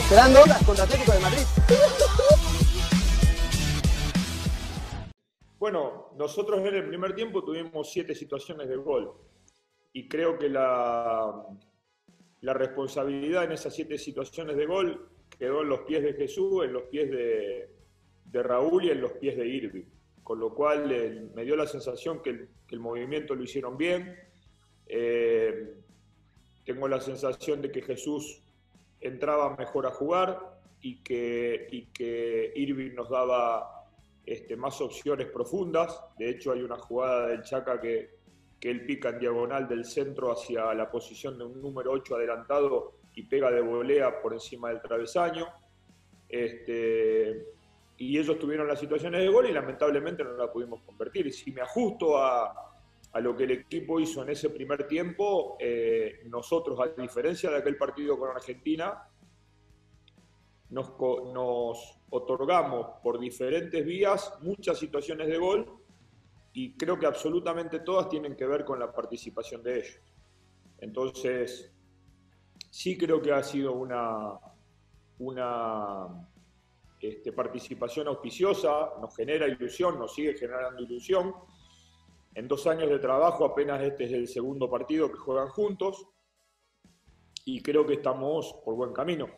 Esperando horas contra Atlético de Madrid. Bueno, nosotros en el primer tiempo tuvimos siete situaciones de gol y creo que la, la responsabilidad en esas siete situaciones de gol quedó en los pies de Jesús, en los pies de, de Raúl y en los pies de Irving. Con lo cual eh, me dio la sensación que el, que el, movimiento lo hicieron bien. Eh, tengo la sensación de que Jesús entraba mejor a jugar y que, y que Irving nos daba este, más opciones profundas. De hecho, hay una jugada del Chaca que, que él pica en diagonal del centro hacia la posición de un número 8 adelantado y pega de volea por encima del travesaño. Este, y ellos tuvieron las situaciones de gol y lamentablemente no la pudimos convertir. Y si me ajusto a, a lo que el equipo hizo en ese primer tiempo, eh, nosotros, a diferencia de aquel partido con Argentina, nos, nos, otorgamos por diferentes vías muchas situaciones de gol y creo que absolutamente todas tienen que ver con la participación de ellos. Entonces, sí creo que ha sido una, una este, participación auspiciosa, nos genera ilusión, nos sigue generando ilusión. En dos años de trabajo apenas este es el segundo partido que juegan juntos y creo que estamos por buen camino.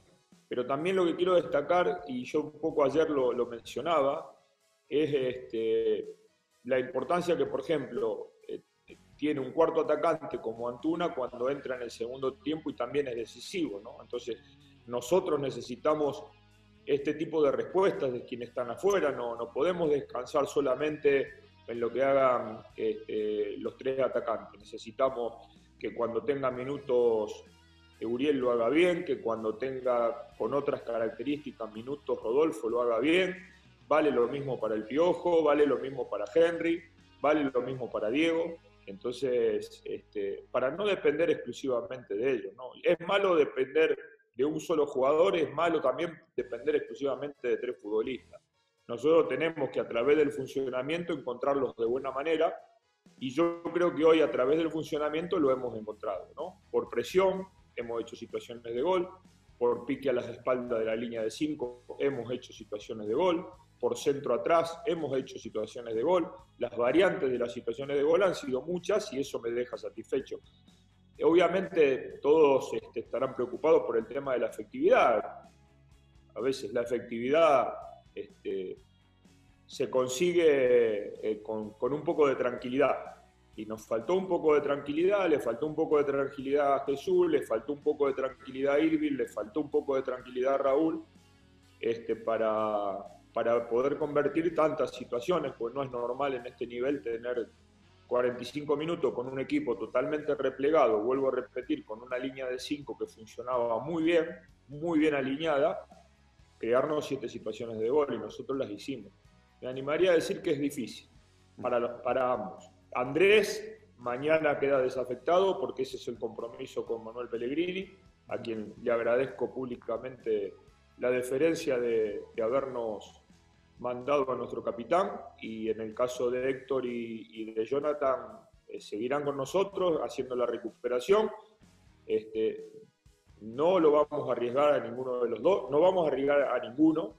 Pero también lo que quiero destacar, y yo un poco ayer lo, lo mencionaba, es este, la importancia que, por ejemplo, eh, tiene un cuarto atacante como Antuna cuando entra en el segundo tiempo y también es decisivo. Entonces, nosotros necesitamos este tipo de respuestas de quienes están afuera, no, no podemos descansar solamente en lo que hagan este, los tres atacantes. Necesitamos que cuando tenga minutos Uriel lo haga bien, que cuando tenga con otras características minutos Rodolfo lo haga bien. Vale lo mismo para el Piojo, vale lo mismo para Henry, vale lo mismo para Diego. Entonces, este, para no depender exclusivamente de ellos. ¿no? Es malo depender de un solo jugador, es malo también depender exclusivamente de tres futbolistas. Nosotros tenemos que a través del funcionamiento encontrarlos de buena manera y yo creo que hoy a través del funcionamiento lo hemos encontrado. ¿no? Por presión hemos hecho situaciones de gol, por pique a las espaldas de la línea de 5 hemos hecho situaciones de gol, por centro atrás hemos hecho situaciones de gol. Las variantes de las situaciones de gol han sido muchas y eso me deja satisfecho. Obviamente todos este, estarán preocupados por el tema de la efectividad. A veces la efectividad este, se consigue eh, con, un poco de tranquilidad. Y nos faltó un poco de tranquilidad, le faltó un poco de tranquilidad a Jesús, le faltó un poco de tranquilidad a Irving, le faltó un poco de tranquilidad a Raúl este, para, para poder convertir tantas situaciones, pues no es normal en este nivel tener 45 minutos con un equipo totalmente replegado, vuelvo a repetir, con una línea de 5 que funcionaba muy bien, muy bien alineada, crearnos siete situaciones de gol y nosotros las hicimos. Me animaría a decir que es difícil para, los, para ambos. Andrés mañana queda desafectado porque ese es el compromiso con Manuel Pellegrini, a quien le agradezco públicamente la deferencia de, habernos mandado a nuestro capitán y en el caso de Héctor y, y de Jonathan eh, seguirán con nosotros haciendo la recuperación. Este, no lo vamos a arriesgar a ninguno de los dos, no vamos a arriesgar a ninguno,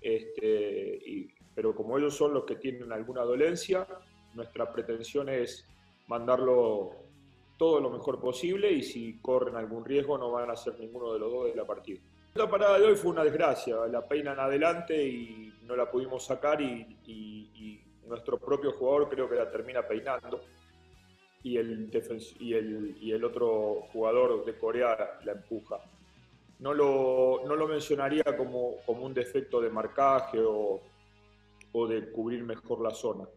este, y, pero como ellos son los que tienen alguna dolencia, nuestra pretensión es mandarlo todo lo mejor posible y si corren algún riesgo no van a ser ninguno de los dos de la partida. La parada de hoy fue una desgracia, la peinan adelante y no la pudimos sacar y, y, y nuestro propio jugador creo que la termina peinando y el, y el, y el otro jugador de Corea la empuja. No lo, no lo mencionaría como, como un defecto de marcaje o, o de cubrir mejor la zona.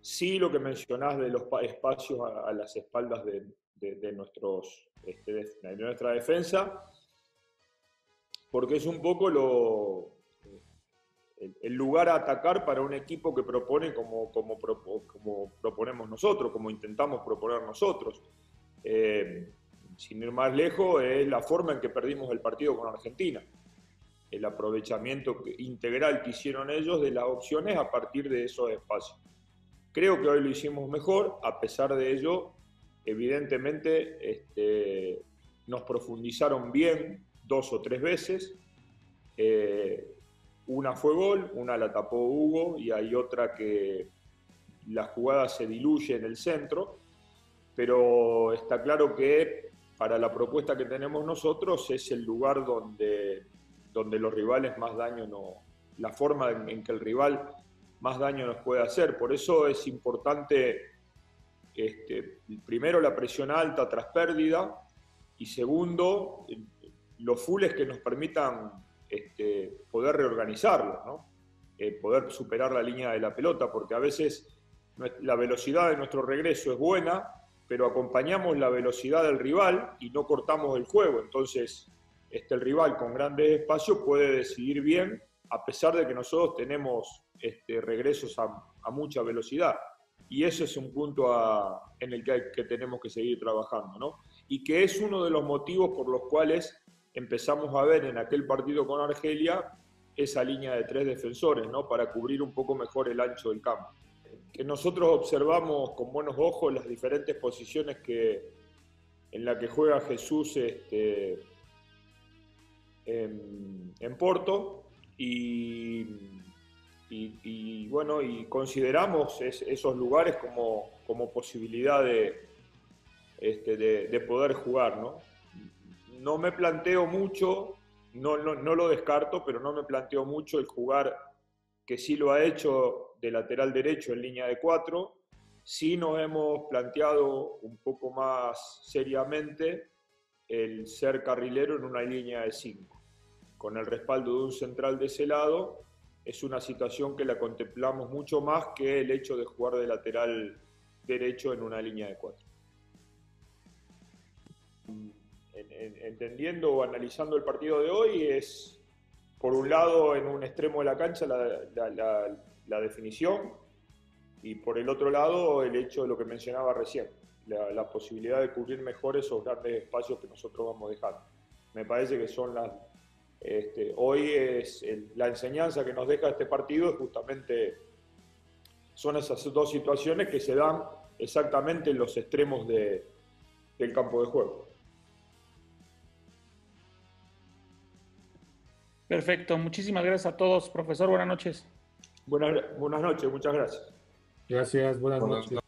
Sí lo que mencionás de los espacios a, a las espaldas de, de, de nuestros, este, de nuestra defensa, porque es un poco lo, el, lugar a atacar para un equipo que propone como, como, como proponemos nosotros, como intentamos proponer nosotros. Eh, sin ir más lejos, es la forma en que perdimos el partido con Argentina. El aprovechamiento integral que hicieron ellos de las opciones a partir de esos espacios. Creo que hoy lo hicimos mejor, a pesar de ello, evidentemente este, nos profundizaron bien dos o tres veces. Una fue gol, una la tapó Hugo y hay otra que la jugada se diluye en el centro, pero está claro que para la propuesta que tenemos nosotros es el lugar donde, donde los rivales más daño no, la forma en, que el rival más daño nos puede hacer. Por eso es importante, este, primero, la presión alta tras pérdida y segundo, los fulls que nos permitan este, poder reorganizarlo, eh, poder superar la línea de la pelota, porque a veces la velocidad de nuestro regreso es buena, pero acompañamos la velocidad del rival y no cortamos el juego. Entonces, este, el rival con grandes espacios puede decidir bien, a pesar de que nosotros tenemos este, regresos a, mucha velocidad. Y eso es un punto en el que, que, tenemos que seguir trabajando, ¿no? Y que es uno de los motivos por los cuales empezamos a ver en aquel partido con Argelia esa línea de tres defensores, ¿no? Para cubrir un poco mejor el ancho del campo que nosotros observamos con buenos ojos las diferentes posiciones que, en las que juega Jesús este, en, Porto y, bueno, y consideramos esos lugares como, posibilidad de, este, de, poder jugar. ¿no? No me planteo mucho, no, lo descarto, pero no me planteo mucho el jugar que sí lo ha hecho de lateral derecho en línea de cuatro. Sí nos hemos planteado un poco más seriamente el ser carrilero en una línea de cinco. Con el respaldo de un central de ese lado, es una situación que la contemplamos mucho más que el hecho de jugar de lateral derecho en una línea de cuatro. Entendiendo o analizando el partido de hoy, es por un lado en un extremo de la cancha la, definición y por el otro lado el hecho de lo que mencionaba recién, la, posibilidad de cubrir mejor esos grandes espacios que nosotros vamos dejando. Me parece que son las... Este, hoy es la enseñanza que nos deja este partido es justamente son esas dos situaciones que se dan exactamente en los extremos de, del campo de juego. Perfecto, muchísimas gracias a todos. Profesor, buenas noches. Buenas, buenas noches, muchas gracias. Gracias, buenas, noches.